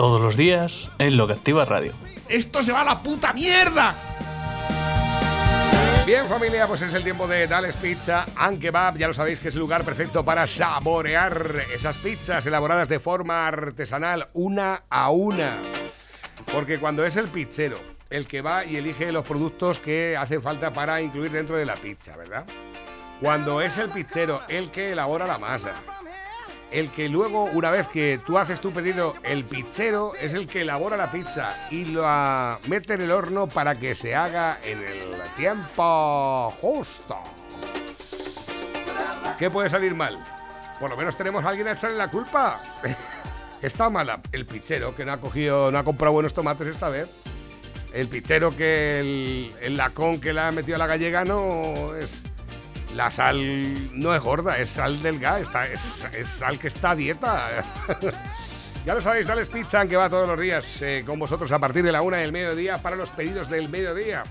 todos los días en Lo que Activa Radio. ¡Esto se va a la puta mierda! Bien, familia, pues es el tiempo de Dales Pizza and Kebab. Ya lo sabéis que es el lugar perfecto para saborear esas pizzas elaboradas de forma artesanal, una a una. Porque cuando es el pizzero el que va y elige los productos que hacen falta para incluir dentro de la pizza, ¿verdad? Cuando es el pizzero el que elabora la masa. El que luego, una vez que tú haces tu pedido, el pizzero es el que elabora la pizza y la mete en el horno para que se haga en el tiempo justo. ¿Qué puede salir mal? Por lo menos tenemos a alguien a echarle la culpa. Está mala el pizzero que no ha cogido, no ha comprado buenos tomates esta vez. El pizzero que el, el lacón que le ha metido a la gallega no es. La sal no es gorda, es sal delgada, está, es, sal que está a dieta. ya lo sabéis, Dales Pizza, que va todos los días eh, con vosotros a partir de la una del mediodía para los pedidos del mediodía.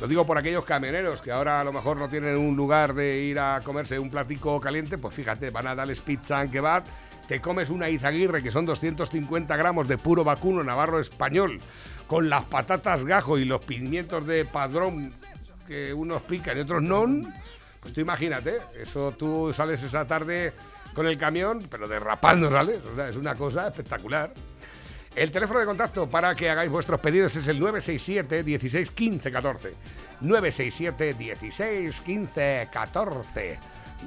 Lo digo por aquellos camioneros que ahora a lo mejor no tienen un lugar de ir a comerse un platico caliente, pues fíjate, van a darles pizza and kebab, te comes una izaguirre que son 250 gramos de puro vacuno navarro español, con las patatas gajo y los pimientos de padrón que unos pican y otros no, pues tú imagínate, eso tú sales esa tarde con el camión, pero derrapando sales, o sea, es una cosa espectacular. El teléfono de contacto para que hagáis vuestros pedidos es el 967 16 15 14. 967 16 15 14.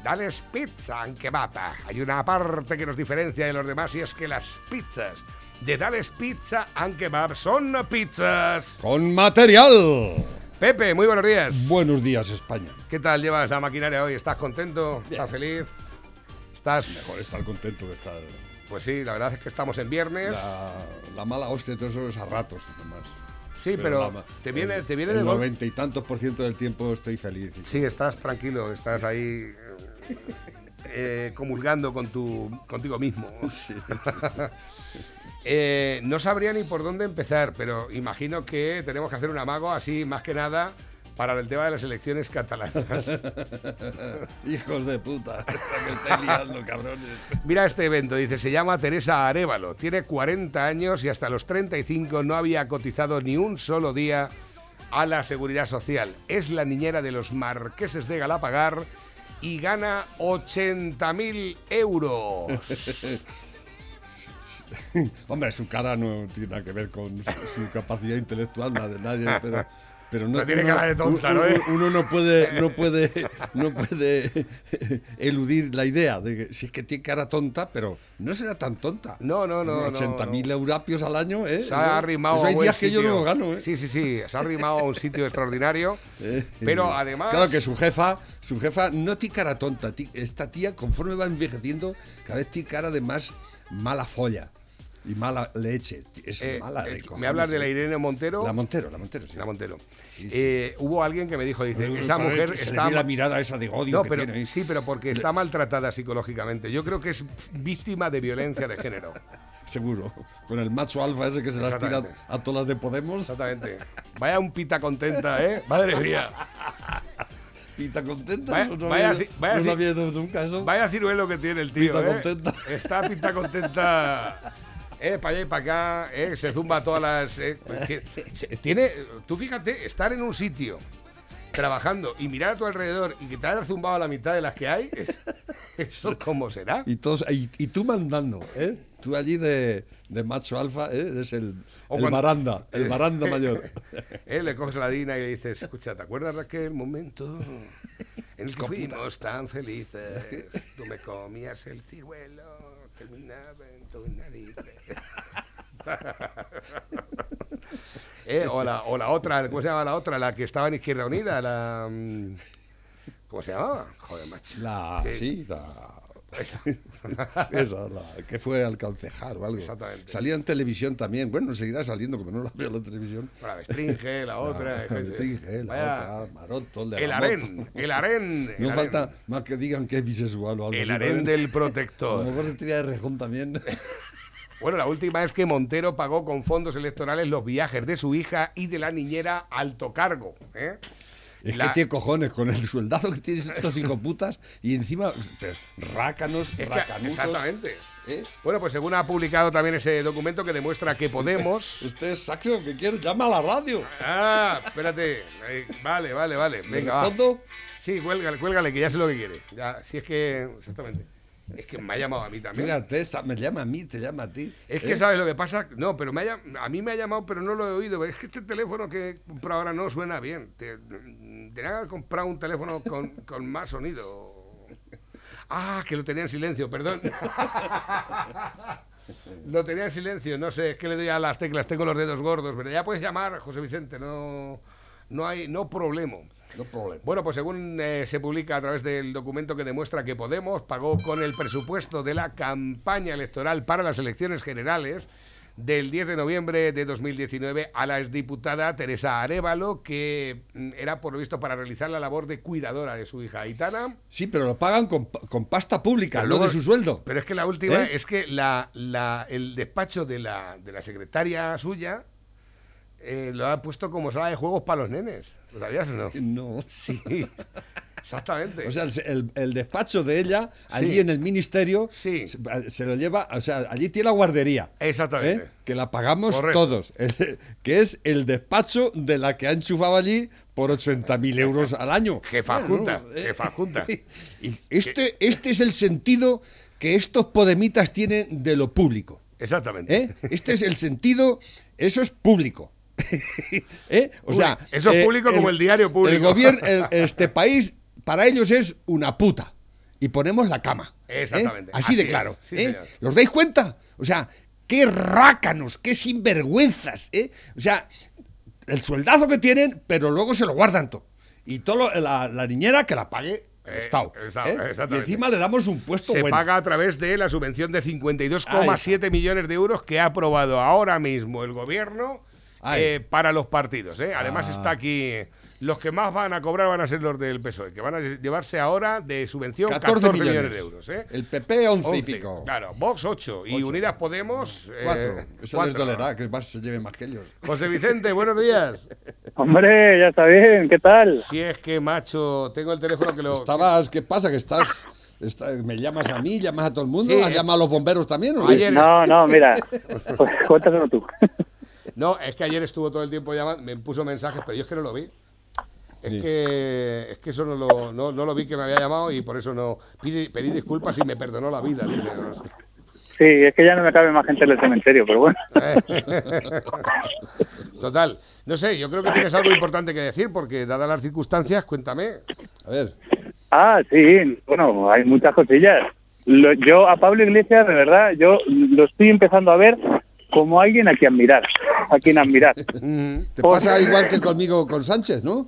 Dales pizza and kebab. Hay una parte que nos diferencia de los demás y es que las pizzas de Dales Pizza and Kebab son pizzas. Con material. Pepe, muy buenos días. Buenos días, España. ¿Qué tal llevas la maquinaria hoy? ¿Estás contento? ¿Estás feliz? ¿Estás...? Mejor estar contento que estar. Pues sí, la verdad es que estamos en viernes. La, la mala hostia, todo eso es a ratos, nomás. Sí, pero, la- te viene, el- te viene el de noventa y tantos por ciento del tiempo estoy feliz. Sí, estás tranquilo, estás ahí eh, comulgando con tu, contigo mismo. Eh, no sabría ni por dónde empezar, pero imagino que tenemos que hacer un amago así, más que nada, para el tema de las elecciones catalanas. Hijos de puta. Que estáis liando, cabrones. Mira este evento, dice, se llama Teresa Arevalo, tiene 40 años y hasta los 35 no había cotizado ni un solo día a la seguridad social. Es la niñera de los marqueses de Galapagar y gana 80.000 euros. Hombre, su cara no tiene nada que ver con su, su capacidad intelectual, nada de nadie, pero. Pero no, No tiene uno- cara de tonta, uno, ¿no, eh? Uno no puede, no puede, no puede eludir la idea de que si es que tiene cara tonta, pero no será tan tonta. No, no, no, no, 80.000 eurapios al año, ¿eh? Se ha arrimado eso a hay días que yo no sitio. lo gano, ¿eh? Sí, sí, sí, se ha arrimado a un sitio extraordinario. Eh, Pero además... Claro que su jefa, su jefa no tiene cara tonta. Esta tía, conforme va envejeciendo, cada vez tiene cara de más mala folla y mala leche. Es eh, mala eh, de cojones, me hablas de la ¿eh? Irene Montero. La Montero, la Montero, sí. La Montero. Sí, sí. Eh, hubo alguien que me dijo, dice, Eh, esa mujer se le está... ve la mirada esa de odio No, que pero tiene. ¿eh? sí, pero porque está maltratada psicológicamente. Yo creo que es víctima de violencia de género. Seguro. Con el macho alfa ese que se las tira a todas las de Podemos. Exactamente. Vaya un pita contenta, ¿eh? Madre mía. Pita contenta. Vaya- no vaya había- vaya no había nunca eso. Vaya ciruelo que tiene el tío, Pita ¿eh? contenta. Está pita contenta. Eh, para allá y para acá, eh, se zumba todas las... eh, tiene, tú fíjate, estar en un sitio trabajando y mirar a tu alrededor y que te hayas zumbado a la mitad de las que hay, es- ¿eso cómo será? Y, todos, y, y tú mandando, ¿eh? Tú allí de, de macho alfa, ¿eh? Eres el, O el cuando- baranda, el mayor. Eh, le coges la dina y le dices, escucha, ¿te acuerdas de aquel momento en el que fuimos tan felices? Tú me comías el ciruelo, terminaba en tu nariz. Eh, o, la, o la otra, ¿cómo se llama la otra? La que estaba en Izquierda Unida, la... mm, ¿Cómo se llamaba? Joder, macho. La, ¿Qué? sí, la, Esa. Esa, la, que fue al concejal o algo. Exactamente. Salía en televisión también. Bueno, seguirá saliendo, como no la veo en la televisión. La Stringe, la otra. Sí, eh, la Vaya, otra, Maroto, el de el la moto. el el No harén. falta más que digan que es bisexual o algo El también. del A lo protector. mejor se tira de rejón también. Bueno, la última es que Montero pagó con fondos electorales los viajes de su hija y de la niñera alto cargo. ¿eh? Es La- que tiene cojones con el sueldazo que tienen estos hijoputas y encima pues, rácanos, Es que- exactamente. ¿eh? Bueno, pues según ha publicado también ese documento que demuestra que Podemos. Este es Saxo que quiere, llama a la radio. Ah, espérate. Eh, Vale, vale, vale. ¿Le Venga, va. Sí, cuélgale, cuélgale, que ya sé lo que quiere. Ya, si es que. Exactamente. Es que me ha llamado a mí también. Fíjate, esa- me llama a mí, te llama a ti. Es que ¿eh? sabes lo que pasa, no, pero me ha a mí me ha llamado, pero no lo he oído. Es que este teléfono que he comprado ahora no suena bien. Te, tenía que comprado un teléfono con, con más sonido. Ah, que lo tenía en silencio, perdón. Lo tenía en silencio, no sé, es que le doy a las teclas, tengo los dedos gordos, pero ya puedes llamar, José Vicente, no, no hay, no problema. No problema. Bueno, pues según eh, se publica a través del documento que demuestra que Podemos pagó con el presupuesto de la campaña electoral para las elecciones generales del 10 de noviembre de 2019 a la exdiputada Teresa Arevalo, que mm, era por lo visto para realizar la labor de cuidadora de su hija Aitana. Sí, pero lo pagan con, con pasta pública, Pero no luego- de su sueldo. Pero es que la última ¿Eh? es que la, la- el despacho de la, de la secretaria suya eh, lo ha puesto como sala de juegos para los nenes. ¿Lo sabías o no? No. Sí, exactamente. O sea, el, despacho de ella, allí Sí. en el ministerio, Sí. se, se lo lleva, o sea, allí tiene la guardería. Exactamente. ¿eh? Que la pagamos Correcto. todos. Que es el despacho de la que ha enchufado allí por 80.000 euros al año. Jefa Bueno, junta, ¿eh? jefa junta. Y este, este es el sentido que estos podemitas tienen de lo público. Exactamente. ¿eh? Este es el sentido, eso es público. ¿Eh? O sea, Eso es público como el diario público. El gobierno, el- este país, para ellos es una puta. Y ponemos la cama. ¿eh? Exactamente. Así, Así de claro. Sí, ¿eh? ¿Los dais cuenta? O sea, qué rácanos, qué sinvergüenzas. ¿eh? O sea, el sueldazo que tienen, pero luego se lo guardan todo. Y todo lo- la, la niñera que la pague Eh, Estado. ¿eh? Y encima le damos un puesto Se bueno. paga a través de la subvención de 52,7 millones de euros que ha aprobado ahora mismo el gobierno. Eh, para los partidos. ¿eh? Además Ah. está aquí, los que más van a cobrar van a ser los del PSOE, que van a llevarse ahora de subvención 14, millones. de euros. ¿eh? El PP 11, y 11, pico. Claro, Vox 8 y. Unidas Podemos eh, 4. Eso les cuatro. dolerá, que más se lleve más que ellos. José Vicente, buenos días. Hombre, ya está bien, ¿qué tal? Si es que, macho, tengo el teléfono que lo... Estabas, ¿qué pasa? Que estás, está- me llamas a mí, llamas a todo el mundo, Sí. ¿has llamado a los bomberos también? ¿o No, no, mira, pues cuéntaselo tú. No, es que ayer estuvo todo el tiempo llamando, me puso mensajes, pero yo es que no lo vi. Es Sí. que es que eso no lo, no, no lo vi que me había llamado y por eso no pide, pedí disculpas y me perdonó la vida, dice. Sí, es que ya no me cabe más gente en el cementerio, pero bueno. Total, no sé, yo creo que tienes algo importante que decir porque dadas las circunstancias, cuéntame. A ver, Ah, sí, bueno, hay muchas cosillas. Lo- yo a Pablo Iglesias, de verdad, yo lo estoy empezando a ver como alguien a quien admirar, a quien admirar. te pasa igual que conmigo con Sánchez, ¿no?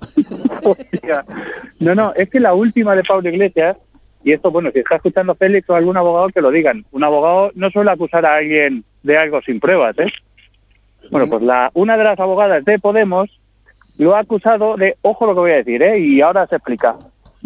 Hostia. No, no, es que la última de Pablo Iglesias, y esto, bueno, si está escuchando Félix o algún abogado, que lo digan. Un abogado no suele acusar a alguien de algo sin pruebas, ¿eh? Bueno, pues la una de las abogadas de Podemos lo ha acusado de, ojo lo que voy a decir, ¿eh? Y ahora se explica,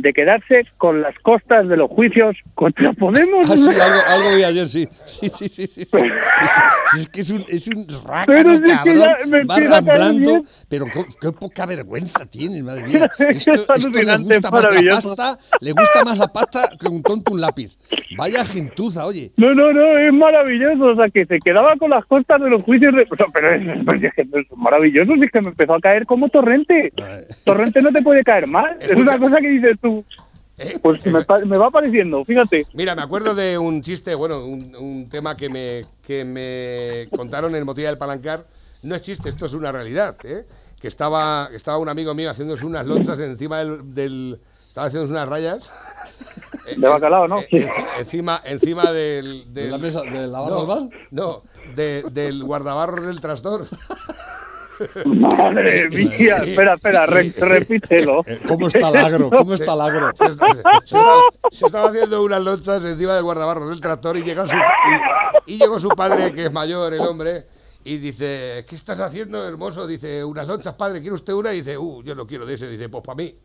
de quedarse con las costas de los juicios contra Podemos. Ah, sí, algo, algo vi ayer, sí. Sí, sí, sí, sí. sí. Es, es que es un, es un rácano, cabrón, va ramblando, pero qué, poca vergüenza tiene, madre mía. Es Esto, esto le gusta más la pasta, le gusta más la pasta que un tonto un lápiz. Vaya gentuza, oye. No, no, no, es maravilloso, o sea, que se quedaba con las costas de los juicios de... pero es, pues, es maravilloso, es que me empezó a caer como torrente. Torrente no te puede caer mal, es una cosa que dices tú. Eh, Pues me, va apareciendo, fíjate. Mira, me acuerdo de un chiste, bueno, un, un tema que me, que me contaron en Motilla del Palancar. No es chiste, esto es una realidad, ¿eh? Que estaba, estaba un amigo mío haciéndose unas lonchas encima del... del- estaba haciéndose unas rayas. De bacalao, ¿no? eh, encima, encima del, ¿De del- la mesa, de la barra no, del no, de- del guardabarros del trastor. Madre mía, espera, espera, re- repítelo. Eh, ¿Cómo está el agro? ¿Cómo está el agro? Se, está- se- se estaba, se estaba haciendo unas lonchas encima del guardabarros del tractor y llega su, y, y llegó su padre, que es mayor, el hombre, y dice, ¿qué estás haciendo, hermoso? Dice, unas lonchas, padre, ¿quiere usted una? Y dice, uh, yo no quiero de ese. Dice, pues para mí.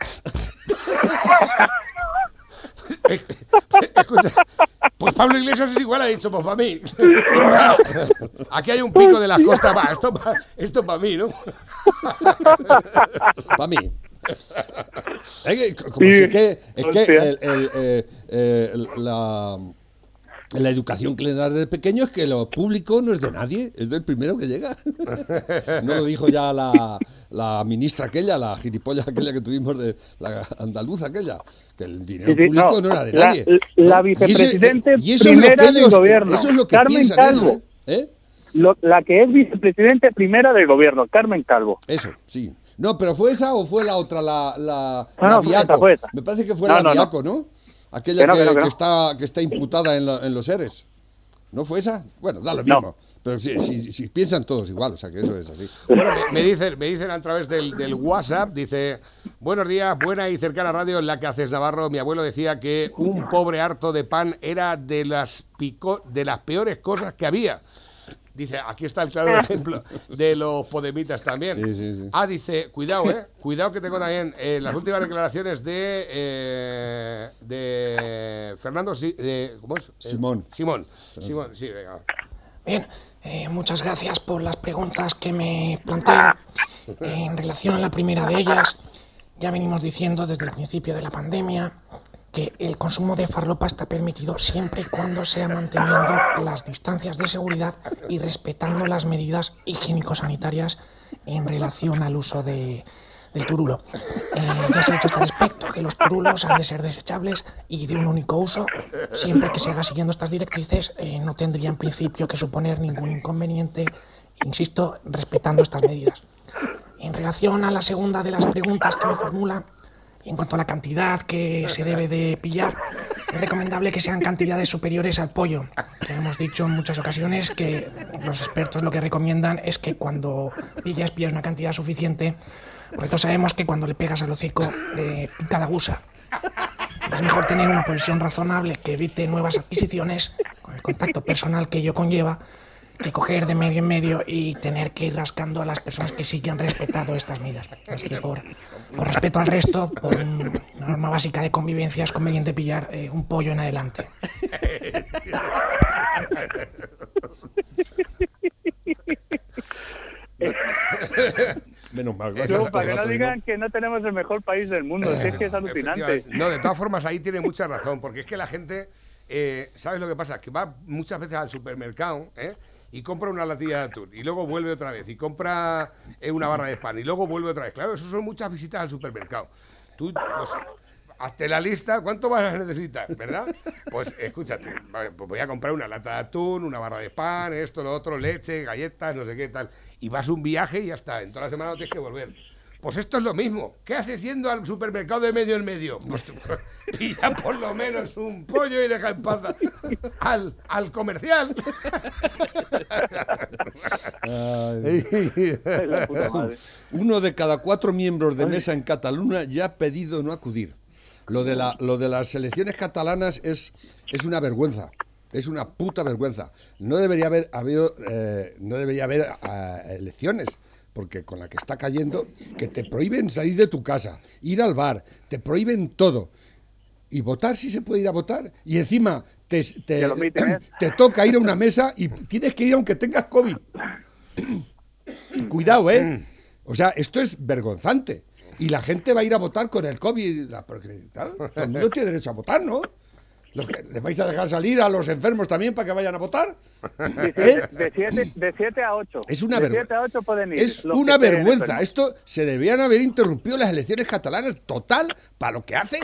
Escucha, pues Pablo Iglesias es igual, ha dicho, pues para mí. Aquí hay un pico de las costas, va, esto, pa- esto para mí, ¿no? Para mí. Es que, como Sí, si es que, es que hostia. el- el, eh, eh, la, la educación que le das desde pequeño es que lo público no es de nadie, es del primero que llega. No lo dijo ya la, la ministra aquella, la gilipollas aquella que tuvimos de la andaluza aquella, que el dinero Sí, sí, público no, no, era de la- nadie. la vicepresidente y eso primera del gobierno, Eso es lo que Carmen Calvo. ellos, ¿eh? Lo- la que es vicepresidente primera del gobierno, Carmen Calvo. Eso, sí. No, pero ¿fue esa o fue la otra, la, la, No, la no, fue esa, fue esa. Me parece que fue la. Viaco, ¿no? Aquella Que no, que, que no, que que no. está, que está imputada en, la- en los ERES. ¿No fue esa? Bueno, da lo No. mismo. Pero si, si, si piensan todos igual, o sea que eso es así. Bueno, me, me dicen, me dicen a través del, del WhatsApp, dice, buenos días, buena y cercana radio en la que haces Navarro. Mi abuelo decía que un pobre harto de pan era de las, pico, de las peores cosas que había. Dice, aquí está el claro ejemplo de los podemitas también. Sí, sí, sí. Ah, dice, cuidado, eh, cuidado que tengo también eh, las últimas declaraciones de, eh, de Fernando, Si- de, ¿cómo es? Eh, Simón. Simón, Simón, sí, venga. Bien, eh, muchas gracias por las preguntas que me plantean. En relación a la primera de ellas, ya venimos diciendo desde el principio de la pandemia que el consumo de farlopa está permitido siempre y cuando sea manteniendo las distancias de seguridad y respetando las medidas higiénico-sanitarias en relación al uso de, del turulo. Eh, ya se ha dicho este respecto que los turulos han de ser desechables y de un único uso. Siempre que se haga siguiendo estas directrices, eh, no tendría en principio que suponer ningún inconveniente, insisto, respetando estas medidas. En relación a la segunda de las preguntas que me formula, en cuanto a la cantidad que se debe de pillar, es recomendable que sean cantidades superiores al pollo. Ya hemos dicho en muchas ocasiones que los expertos lo que recomiendan es que cuando pillas, pillas una cantidad suficiente, porque todos sabemos que cuando le pegas al hocico, eh, pica la gusa. Es mejor tener una provisión razonable que evite nuevas adquisiciones, con el contacto personal que ello conlleva, que coger de medio en medio y tener que ir rascando a las personas que sí que han respetado estas medidas. Así que por respeto al resto, por un- una norma básica de convivencia, es conveniente pillar eh, un pollo en adelante. Menos mal, gracias. Por para que no digan que no tenemos el mejor país del mundo, si es que es alucinante. Efectivamente. No, de todas formas, ahí tiene mucha razón, porque es que la gente, eh, ¿sabes lo que pasa? Que va muchas veces al supermercado ¿eh? Y compra una latilla de atún, y luego vuelve otra vez, y compra eh, una barra de pan, y luego vuelve otra vez. Claro, eso son muchas visitas al supermercado. Tú, pues, hazte la lista, ¿cuánto vas a necesitar, verdad? Pues escúchate, pues voy a comprar una lata de atún, una barra de pan, esto, lo otro, leche, galletas, no sé qué tal. Y vas un viaje y ya está, en toda la semana no tienes que volver. Pues esto es lo mismo. ¿Qué haces yendo al supermercado de medio en medio? Pues pilla por lo menos un pollo y deja en paz al, al comercial. Uno de cada cuatro miembros de mesa en Cataluña ya ha pedido no acudir. Lo de, la, lo de las elecciones catalanas es, es una vergüenza. Es una puta vergüenza. No debería haber, habido, eh, no debería haber ah, elecciones, porque con la que está cayendo, que te prohíben salir de tu casa, ir al bar, te prohíben todo. Y votar si se puede ir a votar. Y encima te, te, miten, ¿eh? te toca ir a una mesa y tienes que ir aunque tengas COVID. Cuidado, ¿eh? O sea, esto es vergonzante. Y la gente va a ir a votar con el COVID. la- porque, claro, todo el mundo tiene derecho a votar, ¿no? ¿Les vais a dejar salir a los enfermos también para que vayan a votar? ¿Eh? De 7 de siete a 8. Es una vergüenza. siete a 8 pueden ir. Es una vergüenza. Esto se debían haber interrumpido las elecciones catalanas total para lo que hacen.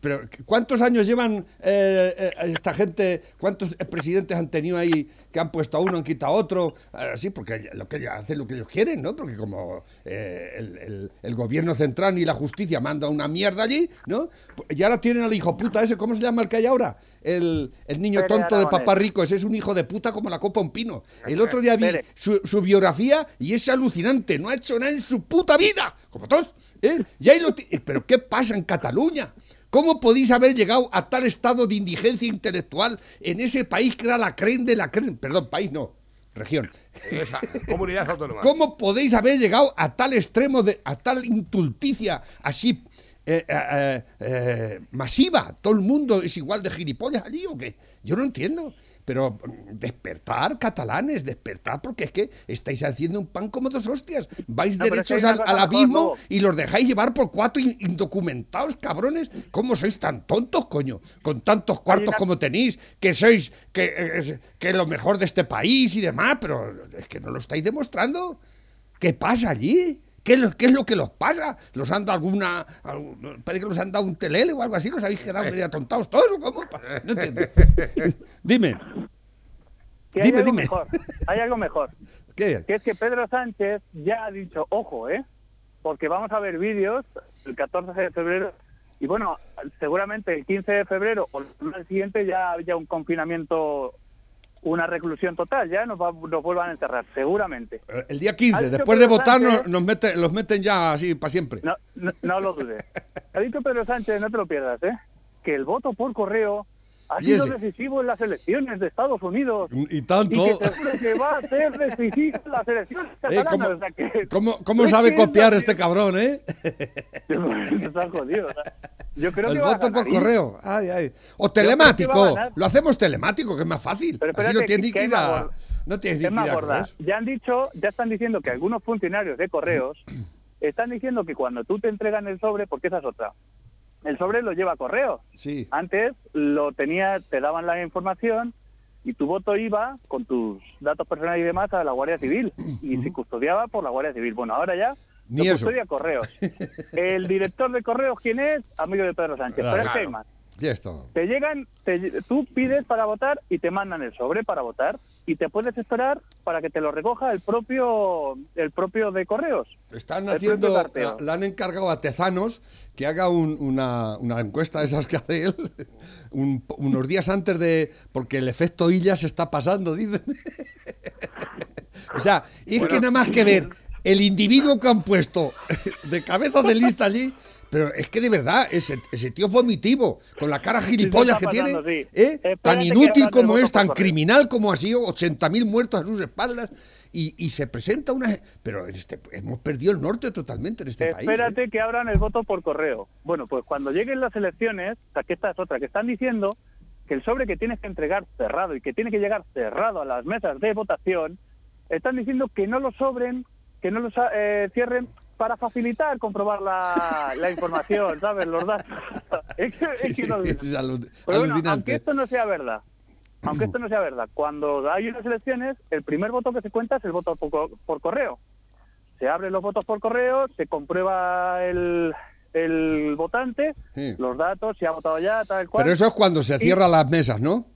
Pero, ¿cuántos años llevan eh, eh, esta gente? ¿Cuántos presidentes han tenido ahí que han puesto a uno, han quitado a otro? Así, porque lo que hacen lo que ellos quieren, ¿no? Porque como eh, el, el- el gobierno central y la justicia manda una mierda allí, ¿no? Y ahora tienen al hijo puta ese, ¿cómo se llama el que hay ahora? El, el niño Pérez tonto de papá rico, ese es un hijo de puta como la copa un pino. El otro día vi su, su biografía y es alucinante, no ha hecho nada en su puta vida, como todos. ¿eh? Y ahí lo ¿Pero qué pasa en Cataluña? ¿Cómo podéis haber llegado a tal estado de indigencia intelectual en ese país que era la creen de la creen? Perdón, país no, región. Esa comunidad autónoma. ¿Cómo podéis haber llegado a tal extremo, de, a tal intulticia así eh, eh, eh, masiva? ¿Todo el mundo es igual de gilipollas allí o qué? Yo no entiendo. Pero mm, despertar, catalanes, despertar, porque es que estáis haciendo un pan como dos hostias. Vais No, derechos al, abismo y los dejáis llevar por cuatro in- indocumentados, cabrones. ¿Cómo sois tan tontos, coño? Con tantos cuartos una- como tenéis, que sois que, eh, que lo mejor de este país y demás, pero es que no lo estáis demostrando. ¿Qué pasa allí? ¿Qué es, lo, qué es lo que los pasa? ¿Los han dado alguna. algún- parece que los han dado un telele o algo así? ¿Los habéis quedado medio atontados todos? ¿Cómo? No entiendo. Dime, Que hay Dime, algo dime. mejor. Hay algo mejor. ¿qué? Que es que Pedro Sánchez ya ha dicho, ojo, ¿eh? Porque vamos a ver vídeos el 14 de febrero y bueno, seguramente el 15 de febrero o el siguiente ya haya un confinamiento, una reclusión total, ya nos, va- nos vuelvan a encerrar, seguramente. El día 15, Ha dicho después de votar, Sánchez- nos, nos meten, los meten ya así para siempre. No, no, no lo dudes. Ha dicho Pedro Sánchez, no te lo pierdas, ¿eh? Que el voto por correo ha ¿Y sido ese? decisivo en las elecciones de Estados Unidos. Y Y tanto. que seguro que va a ser decisivo en las elecciones Eh, catalanas. ¿cómo, o sea que- cómo- sabe copiar es- este cabrón, eh? Está jodido, o sea, Yo creo El que voto por correo. Ay, ay. O telemático. Lo hacemos telemático, que es más fácil. Pero Así espérate, no tienes ni que que ir a. No tienes que ir a. Ya han dicho, ya están diciendo que algunos funcionarios de correos están diciendo que cuando tú te entregan el sobre, porque esa es otra, el sobre lo lleva a correo. Sí. Antes lo tenía, te daban la información y tu voto iba con tus datos personales y demás a la Guardia Civil y se custodiaba por la Guardia Civil. Bueno, ahora ya Ni lo eso. custodia correos. El director de correos, ¿quién es? Amigo de Pedro Sánchez. Claro. Pero es Claro. Ya está. Te llegan, te- tú pides para votar y te mandan el sobre para votar y te puedes esperar para que te lo recoja el propio el propio de correos. Están haciendo, carteo. le han encargado a Tezanos que haga un- una, una encuesta de esas que hace él un- unos días antes de. Porque el efecto Illa se está pasando, dicen. o sea, y es que nada más que ver el individuo que han puesto de cabeza de lista allí. Pero es que de verdad, ese, ese tío es vomitivo, con la cara gilipollas Sí, que tiene, sí. ¿eh? Espérate tan inútil como es, tan criminal como ha sido, 80.000 muertos a sus espaldas, y, y se presenta una... Pero este, hemos perdido el norte totalmente en este país. ¿eh? Espérate que abran el voto por correo. Bueno, pues cuando lleguen las elecciones, o sea, que esta es otra, que están diciendo que el sobre que tienes que entregar cerrado y que tiene que llegar cerrado a las mesas de votación, están diciendo que no lo sobren, que no los eh, cierren para facilitar comprobar la, la información, ¿sabes? Los datos. es que, es que no- Es alu- Pero bueno, alucinante. aunque esto no sea verdad, aunque esto no sea verdad, cuando hay unas elecciones, el primer voto que se cuenta es el voto por, por correo. Se abren los votos por correo, se comprueba el, el votante, Sí. los datos, si ha votado ya, tal cual, Pero eso es cuando se cierran las mesas, ¿no?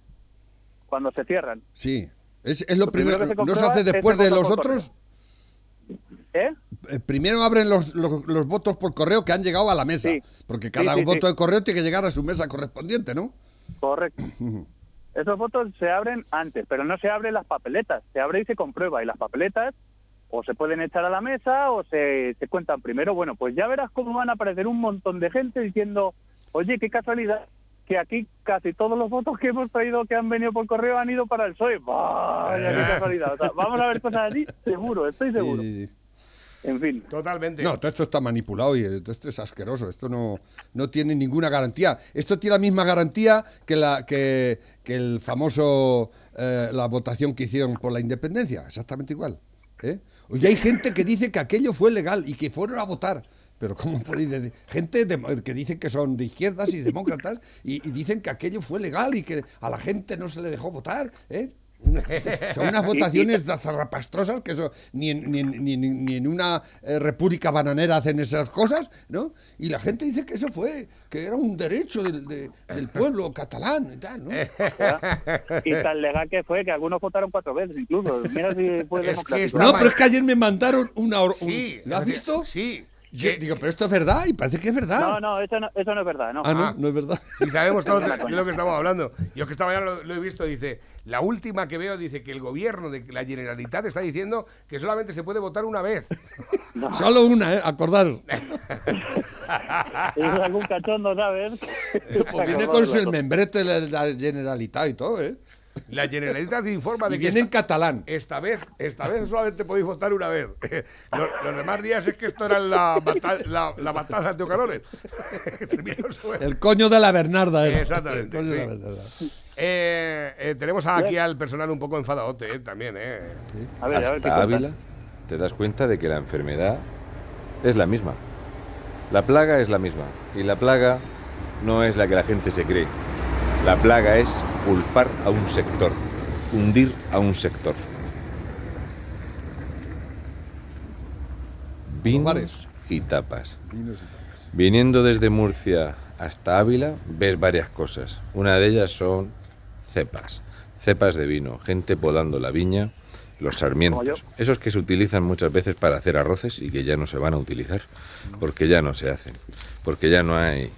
cuando se cierran. Sí. Es, es lo, Lo primero primero. que se ¿No se hace después de los otros? Eh, Primero abren los, los- los votos por correo que han llegado a la mesa. Sí. Porque cada Sí, sí, voto de correo tiene que llegar a su mesa correspondiente, ¿no? Correcto. Esos votos se abren antes, pero no se abren las papeletas. Se abre y se comprueba. Y las papeletas o se pueden echar a la mesa o se, se cuentan primero. Bueno, pues ya verás cómo van a aparecer un montón de gente diciendo, oye, qué casualidad que aquí casi todos los votos que hemos traído que han venido por correo han ido para el PSOE. Vaya, qué casualidad. O sea, vamos a ver cosas allí, seguro, estoy seguro. Sí, sí, sí. En fin. Totalmente. No, todo esto está manipulado y todo esto es asqueroso. Esto no, no tiene ninguna garantía. Esto tiene la misma garantía que, la, que, que el famoso, eh, la votación que hicieron por la independencia. Exactamente igual. ¿eh? Y hay gente que dice que aquello fue legal y que fueron a votar. Pero ¿cómo podéis decir? Gente de- que dicen que son de izquierdas y demócratas y, y dicen que aquello fue legal y que a la gente no se le dejó votar. ¿eh? Son unas votaciones zarrapastrosas que eso, ni, en, ni, en, ni en- ni en una eh, república bananera hacen esas cosas, ¿no? Y la gente dice que eso fue, que era un derecho del, de- del pueblo catalán y tal, ¿no? Y tan legal que fue que algunos votaron cuatro veces incluso. Mira si fue Es que No, pero es que ayer me mandaron una... un- Sí. ¿Lo has visto? Sí. Yo Eh, digo, pero esto es verdad y parece que es verdad. No, no, eso no, eso no es verdad, no. Ah, no, no es verdad. Y sabemos todos de, lo que estamos hablando. Yo que esta mañana lo, lo he visto, dice, la última que veo dice que el gobierno de la Generalitat está diciendo que solamente se puede votar una vez. Solo una, ¿eh? Acordaros. Es algún cachondo, ¿sabes? Pues viene con su el membrete de la Generalitat y todo, ¿eh? La Generalitat informa Y de que viene en esta, catalán. esta vez, esta vez solamente podéis votar una vez. Los, los demás días es que esto era la, bata- la, la matanza de su- El coño de la Bernarda, ¿eh? Exactamente, El coño de la sí. Bernarda. Eh, eh, tenemos aquí al personal un poco enfadadote eh, también, ¿eh? A ver, a ver Hasta. Ávila te das cuenta de que la enfermedad es la misma. La plaga es la misma. Y la plaga no es la que la gente se cree. La plaga es culpar a un sector, hundir a un sector. Vinos y tapas. Viniendo desde Murcia hasta Ávila, ves varias cosas. Una de ellas son cepas, cepas de vino, gente podando la viña, los sarmientos, esos que se utilizan muchas veces para hacer arroces y que ya no se van a utilizar, porque ya no se hacen, porque ya no hay...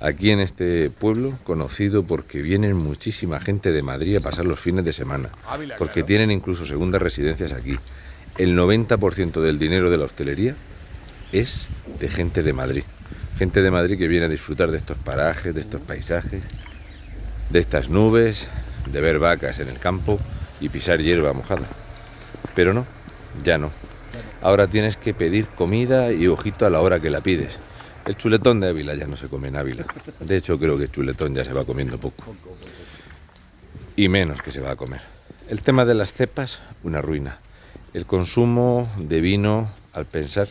Aquí en este pueblo, conocido porque vienen muchísima gente de Madrid a pasar los fines de semana, Ávila, porque tienen incluso segundas residencias aquí. El 90% del dinero de la hostelería es de gente de Madrid. Gente de Madrid que viene a disfrutar de estos parajes, de estos paisajes, de estas nubes, de ver vacas en el campo y pisar hierba mojada. Pero no, ya no. Ahora tienes que pedir comida y ojito a la hora que la pides. El chuletón de Ávila ya no se come en Ávila. De hecho, creo que el chuletón ya se va comiendo poco. Y menos que se va a comer. El tema de las cepas, una ruina. El consumo de vino, al pensar,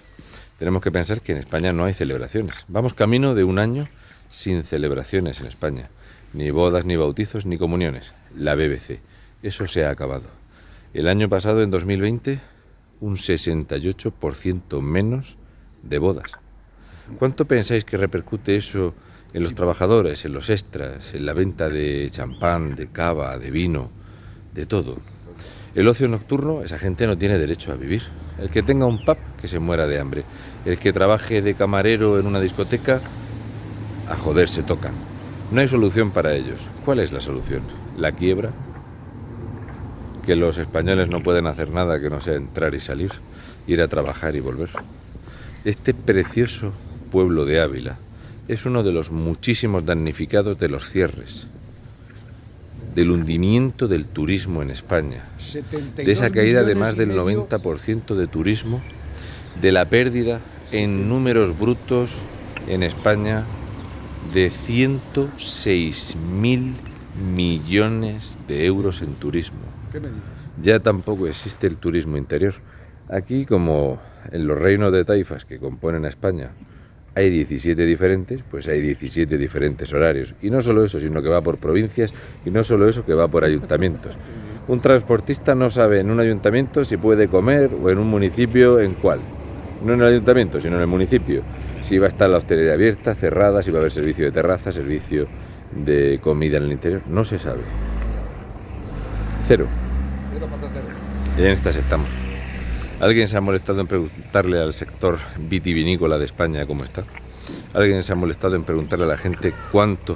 tenemos que pensar que en España no hay celebraciones. Vamos camino de un año sin celebraciones en España. Ni bodas, ni bautizos, ni comuniones. La BBC. Eso se ha acabado. El año pasado, en 2020, un 68% menos de bodas. ¿Cuánto pensáis que repercute eso en los trabajadores, en los extras, en la venta de champán, de cava, de vino, de todo? El ocio nocturno, esa gente no tiene derecho a vivir. El que tenga un pub, que se muera de hambre. El que trabaje de camarero en una discoteca, a joder se tocan. No hay solución para ellos. ¿Cuál es la solución? ¿La quiebra? Que los españoles no pueden hacer nada que no sea entrar y salir, ir a trabajar y volver. Este precioso pueblo de Ávila es uno de los muchísimos damnificados de los cierres, del hundimiento del turismo en España, de esa caída de más del 90% de turismo, de la pérdida en números brutos en España de 106 mil millones de euros en turismo. Ya tampoco existe el turismo interior. Aquí, como en los reinos de taifas que componen a España, hay 17 diferentes, pues hay 17 diferentes horarios. Y no solo eso, sino que va por provincias y no solo eso, que va por ayuntamientos. Un transportista no sabe en un ayuntamiento si puede comer o en un municipio en cuál. No en el ayuntamiento, sino en el municipio. Si va a estar la hostelería abierta, cerrada, si va a haber servicio de terraza, servicio de comida en el interior. No se sabe. Cero. Cero patatero. Y en estas estamos. ¿Alguien se ha molestado en preguntarle al sector vitivinícola de España cómo está? ¿Alguien se ha molestado en preguntarle a la gente cuánto,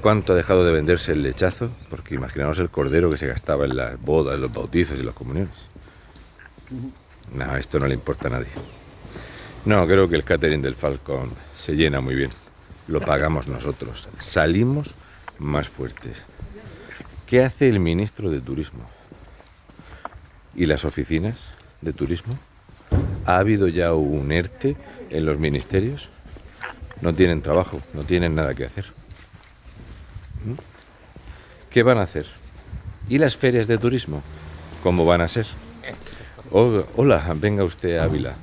cuánto ha dejado de venderse el lechazo? Porque imaginaos el cordero que se gastaba en las bodas, en los bautizos y las comuniones. No, esto no le importa a nadie. No, creo que el catering del Falcon se llena muy bien. Lo pagamos nosotros. Salimos más fuertes. ¿Qué hace el ministro de Turismo? ¿Y las oficinas de turismo? ¿Ha habido ya un ERTE en los ministerios? No tienen trabajo, no tienen nada que hacer. ¿Mm? ¿Qué van a hacer? ¿Y las ferias de turismo? ¿Cómo van a ser? Oh, hola, venga usted a Ávila.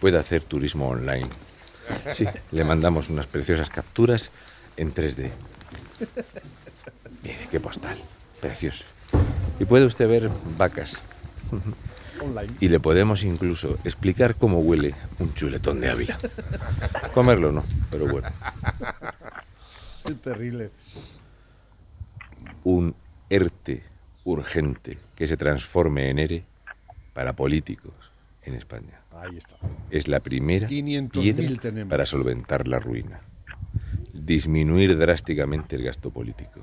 Puede hacer turismo online. Sí, le mandamos unas preciosas capturas en 3D. Mire, qué postal. precioso. Y puede usted ver vacas. Y le podemos incluso explicar cómo huele un chuletón de Ávila. Comerlo no, pero bueno. Es terrible. Un ERTE urgente que se transforme en ERE para políticos en España. Ahí está. Es la primera 500.000 piedra tenemos. para solventar la ruina. Disminuir drásticamente el gasto político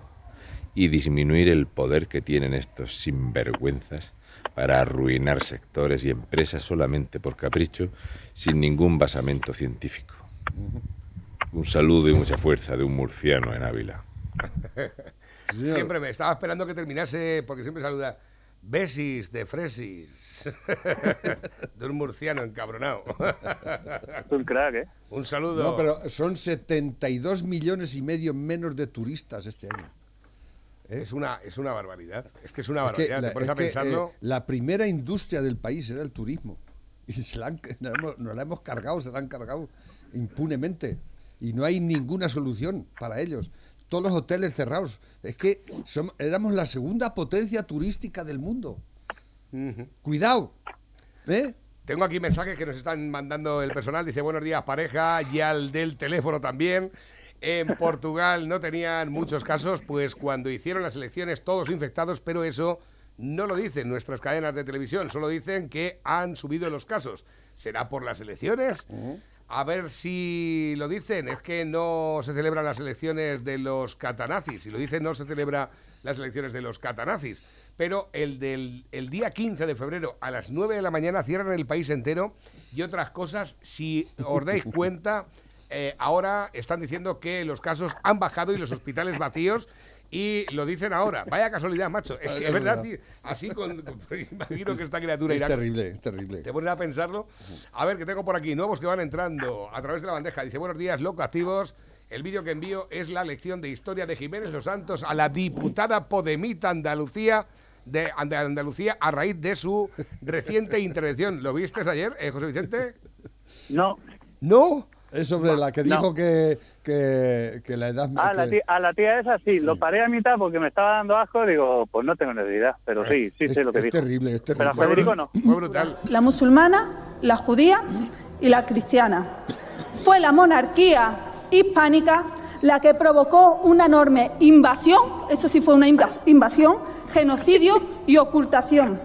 y disminuir el poder que tienen estos sinvergüenzas para arruinar sectores y empresas solamente por capricho, sin ningún basamento científico. Un saludo y mucha fuerza de un murciano en Ávila. Siempre me estaba esperando que terminase, porque siempre saluda besis de fresis. de un murciano encabronado. Es un crack, ¿eh? un saludo. No, pero son 72 millones y medio menos de turistas este año. Es, una, es una barbaridad. Es que es una Es que barbaridad. la, Te pones es a que, pensarlo. eh, la primera industria del país era el turismo. Y se la han- nos, la hemos, nos la hemos cargado, se la han cargado impunemente. Y no hay ninguna solución para ellos. Todos los hoteles cerrados. Es que som- éramos la segunda potencia turística del mundo. Cuidado. ¿Eh? Tengo aquí mensajes que nos están mandando el personal. Dice, buenos días, pareja. Y al del teléfono también. En Portugal no tenían muchos casos, pues cuando hicieron las elecciones todos infectados, pero eso no lo dicen nuestras cadenas de televisión. Solo dicen que han subido los casos. ¿Será por las elecciones? A ver si lo dicen. Es que no se celebran las elecciones de los catanazis. Si lo dicen, no se celebra las elecciones de los catanazis. Pero el del el día 15 de febrero a las 9 de la mañana cierran el país entero y otras cosas. Si os dais cuenta, eh, ahora están diciendo que los casos han bajado y los hospitales vacíos. Y lo dicen ahora. Vaya casualidad, macho. Es que es verdad, tío. Así con. con- imagino que esta criatura Es irá. terrible, es terrible. Te pones a pensarlo. A ver, que tengo por aquí nuevos que van entrando a través de la bandeja. Dice, buenos días, loco activos. El vídeo que envío es la lección de historia de Jiménez Los Santos a la diputada Podemita Andalucía de de Andalucía a raíz de su reciente intervención. ¿Lo viste ayer, eh, José Vicente? No. No. Es sobre la que No. dijo que, que, que la edad... Ah, la tía, a la tía esa sí, Sí. lo paré a mitad porque me estaba dando asco. Digo, pues no tengo necesidad. Pero sí, sí es, sé lo que es dijo. terrible, es Pero a terrible. Federico no. Fue brutal. la musulmana, la judía y la cristiana. Fue la monarquía hispánica la que provocó una enorme invasión, eso sí fue una invas- invasión, genocidio y ocultación.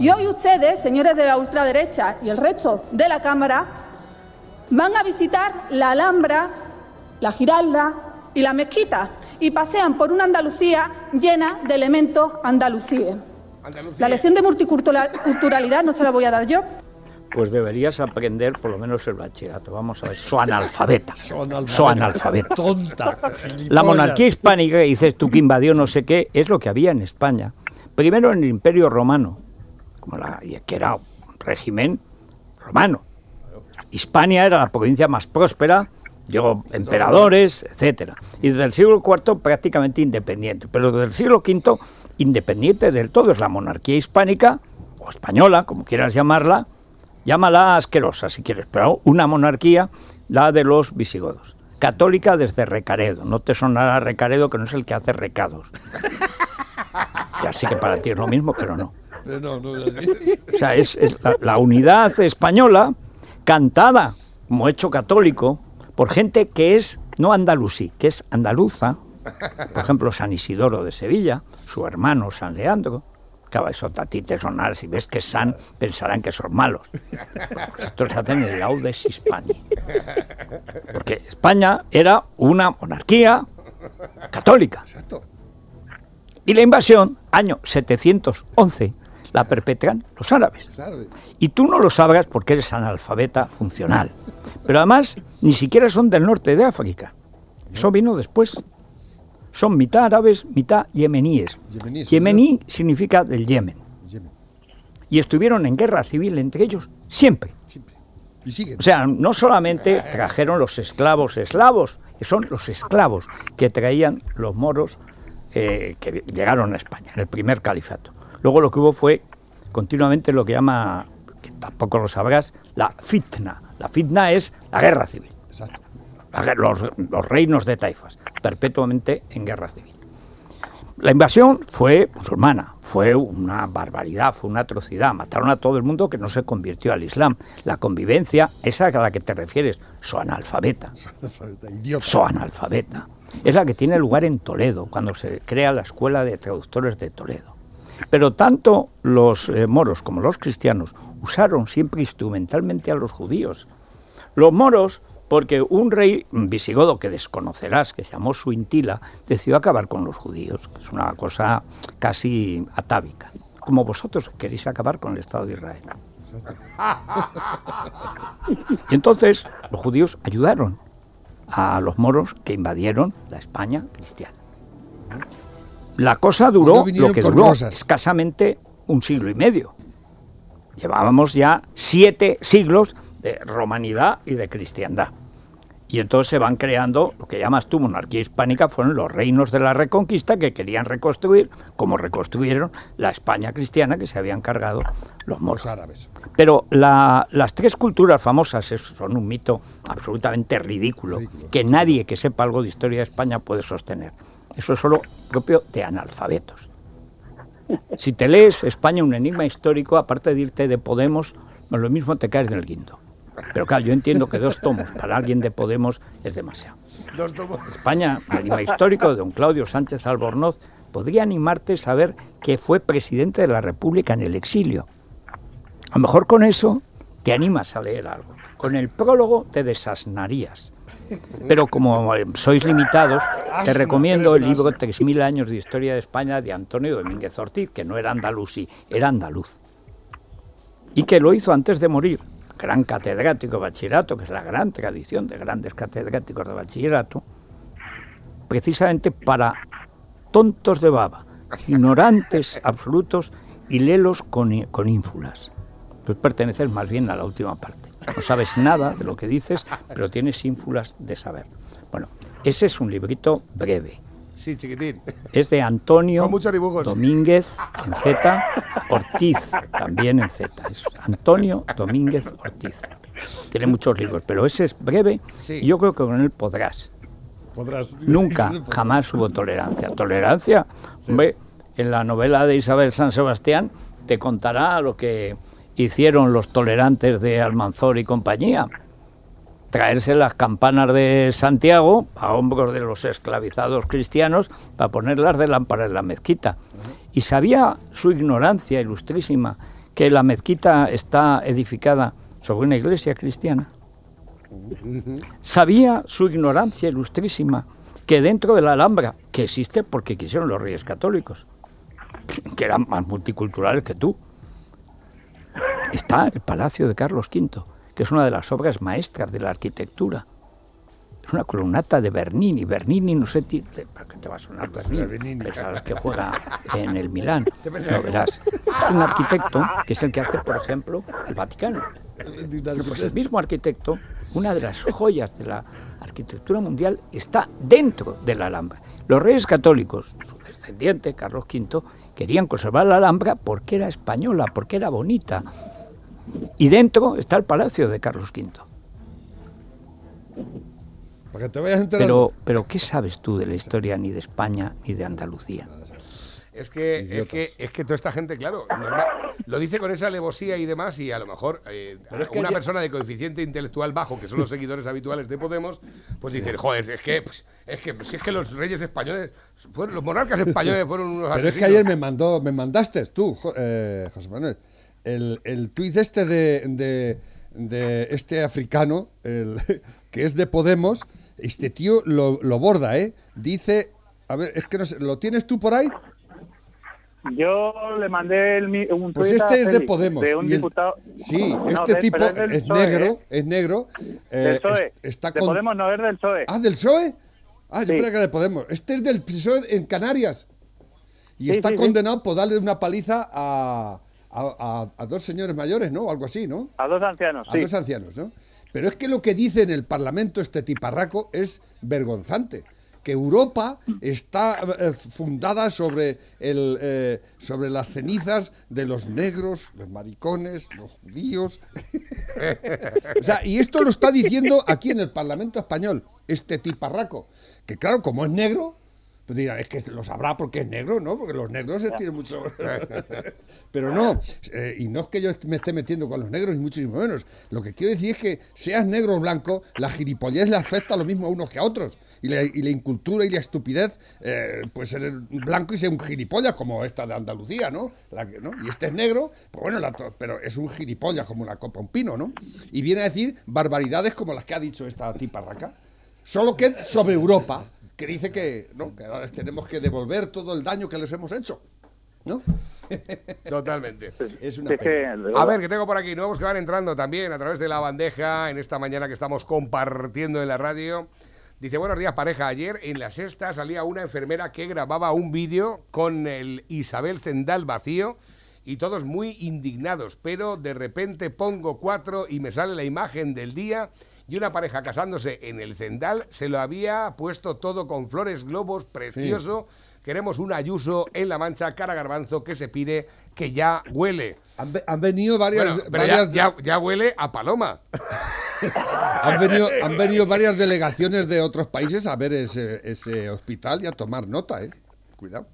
Y hoy ustedes, señores de la ultraderecha y el resto de la Cámara, van a visitar la Alhambra, la Giralda y la Mezquita y pasean por una Andalucía llena de elementos. Andalucía. La lección de multiculturalidad no se la voy a dar yo, Pues deberías aprender por lo menos el bachillerato. Vamos a ver, soy analfabeta. Son analfabeta. Soy analfabeta. Tonta. La monarquía hispánica que dices tú que invadió no sé qué, es lo que había en España. Primero en el Imperio Romano, como la, que era un régimen romano. Hispania era la provincia más próspera, llegó emperadores, etcétera. Y desde el siglo IV prácticamente independiente. Pero desde el siglo V, independiente del todo, es la monarquía hispánica, o española, como quieras llamarla, llámala asquerosa si quieres, pero una monarquía, la de los visigodos. Católica desde Recaredo, no te sonará Recaredo que no es el que hace recados. Ya sé que para ti es lo mismo, pero no. O sea, es, es la, la unidad española cantada como hecho católico por gente que es no andalusí, que es andaluza. Por ejemplo, San Isidoro de Sevilla, su hermano San Leandro. Claro, eso a ti te sonará, si ves que es San, pensarán que son malos. Estos hacen el laudes hispani. Porque España era una monarquía católica. Exacto. Y la invasión, año 711, la perpetran los árabes. Y tú no lo sabrás porque eres analfabeta funcional. Pero además, ni siquiera son del norte de África. Eso vino después. Son mitad árabes, mitad yemeníes. Yemení significa del Yemen. Y estuvieron en guerra civil entre ellos siempre. O sea, no solamente trajeron los esclavos eslavos, que son los esclavos que traían los moros eh, que llegaron a España, en el primer califato. Luego lo que hubo fue continuamente lo que llama, tampoco lo sabrás, la fitna. La fitna es la guerra civil. Exacto. Los, los reinos de taifas, perpetuamente en guerra civil. La invasión fue musulmana, fue una barbaridad, fue una atrocidad. Mataron a todo el mundo que no se convirtió al Islam. La convivencia, esa a la que te refieres, soanalfabeta. Soanalfabeta. Es la que tiene lugar en Toledo, cuando se crea la Escuela de Traductores de Toledo. Pero tanto los eh, moros como los cristianos usaron siempre instrumentalmente a los judíos. Los moros porque un rey visigodo que desconocerás, que se llamó Suintila, decidió acabar con los judíos, que es una cosa casi atávica, como vosotros queréis acabar con el Estado de Israel. Y entonces los judíos ayudaron a los moros que invadieron la España cristiana. La cosa duró lo que duró, rosas. escasamente un siglo y medio. Llevábamos ya siete siglos de romanidad y de cristiandad. Y entonces se van creando lo que llamas tú monarquía hispánica, fueron los reinos de la reconquista que querían reconstruir, como reconstruyeron la España cristiana que se habían cargado los moros. Árabes. Pero la- las tres culturas famosas son un mito absolutamente ridículo, que nadie que sepa algo de historia de España puede sostener. Eso es solo propio de analfabetos. Si te lees España un enigma histórico, aparte de irte de Podemos, no lo mismo te caes del guindo. Pero claro, yo entiendo que dos tomos para alguien de Podemos es demasiado. Dos tomos. España, un enigma histórico de don Claudio Sánchez Albornoz, podría animarte a saber que fue presidente de la República en el exilio. A lo mejor con eso te animas a leer algo. Con el prólogo te desasnarías. Pero como sois limitados, te recomiendo el libro 3.000 años de historia de España de Antonio Domínguez Ortiz, que no era andalusí, era andaluz. Y que lo hizo antes de morir. Gran catedrático de bachillerato, que es la gran tradición de grandes catedráticos de bachillerato, precisamente para tontos de baba, ignorantes absolutos y lelos con, con ínfulas. Pues perteneces más bien a la última parte. No sabes nada de lo que dices, pero tienes ínfulas de saber. Bueno, ese es un librito breve. Sí, chiquitín. Es de Antonio. Domínguez en Z, Ortiz también en Z. Es Antonio Domínguez Ortiz. Tiene muchos libros, pero ese es breve Sí. y yo creo que con él podrás. Podrás. Nunca, jamás hubo tolerancia. Tolerancia, hombre, en la novela de Isabel San Sebastián te contará lo que hicieron los tolerantes de Almanzor y compañía. Traerse las campanas de Santiago a hombros de los esclavizados cristianos para ponerlas de lámpara en la mezquita. Y sabía su ignorancia ilustrísima que la mezquita está edificada sobre una iglesia cristiana. Sabía su ignorancia ilustrísima que dentro de la Alhambra, que existe porque quisieron los reyes católicos, que eran más multiculturales que tú, está el Palacio de Carlos V, que es una de las obras maestras de la arquitectura. Es una columnata de Bernini. Bernini, no sé, te- ¿para qué te va a sonar será Bernini? Pensarás que juega en el Milán. No verás. Es un arquitecto que es el que hace, por ejemplo, el Vaticano. Pues el mismo arquitecto, una de las joyas de la arquitectura mundial, está dentro de la Alhambra. Los reyes católicos, su descendiente, Carlos V, querían conservar la Alhambra porque era española, porque era bonita. Y dentro está el palacio de Carlos V. Para que te vayas enterando. Pero, pero ¿qué sabes tú de la historia ni de España ni de Andalucía? Es que, es que, es que toda esta gente, claro, normal, lo dice con esa alevosía y demás, y a lo mejor eh, Pero es que una ayer- persona de coeficiente intelectual bajo, que son los seguidores habituales de Podemos, pues dicen, joder, es que, pues, es que, si es que los reyes españoles, fueron, los monarcas españoles fueron unos Pero es que ayer me mandó, me mandaste tú, eh, José Manuel, el, el tuit este de, de, de este africano, el, que es de Podemos, este tío lo, lo borda, ¿eh? Dice, a ver, es que no sé, ¿lo tienes tú por ahí? Yo le mandé el, un Pues a este es de Podemos. De un y el- diputado. sí, No, este de- tipo es PSOE, negro, ¿eh? es negro. eh, Del PSOE. es- está de con... Podemos no es del PSOE. Ah, del PSOE. Ah, yo pensaba que era de Podemos. Este es del PSOE en Canarias. Y Sí, está sí. condenado por darle una paliza a, a, a- a dos señores mayores, ¿no? O algo así, ¿no? A dos ancianos, A sí. dos ancianos, ¿no? Pero es que lo que dice en el Parlamento este tiparraco es vergonzante. Que Europa está eh, fundada sobre, el, eh, sobre las cenizas de los negros, los maricones, los judíos. o sea, y esto lo está diciendo aquí en el Parlamento español, este tiparraco. Que claro, como es negro, Pues dirán, es que lo sabrá porque es negro, ¿no? Porque los negros se tienen mucho... Pero no, eh, y no es que yo me esté metiendo con los negros, ni muchísimo menos. Lo que quiero decir es que seas negro o blanco, la gilipollez le afecta lo mismo a unos que a otros. Y la, y la incultura y la estupidez, eh, pues ser blanco y ser un gilipollas, como esta de Andalucía, ¿no? La que, ¿no? Y este es negro, pues bueno, la pero es un gilipollas como la copa un pino, ¿no? Y viene a decir barbaridades como las que ha dicho esta tiparraca. Solo que sobre Europa, que dice que, ¿no? que ahora les tenemos que devolver todo el daño que les hemos hecho. ¿No? Totalmente. Es una A ver, que tengo por aquí nuevos que van entrando también a través de la bandeja en esta mañana que estamos compartiendo en la radio. Dice, buenos días pareja, ayer en la sexta salía una enfermera que grababa un vídeo con el Isabel Zendal vacío y todos muy indignados, pero de repente pongo cuatro y me sale la imagen del día y una pareja casándose en el Zendal se lo había puesto todo con flores, globos, precioso. Queremos un Ayuso en la mancha, cara garbanzo, que se pide que ya huele. Han, ve- han venido varias, Bueno, pero ya, varias- ya- ya huele a paloma. han, venido, han venido varias delegaciones de otros países a ver ese, ese hospital y a tomar nota, ¿eh? Cuidado.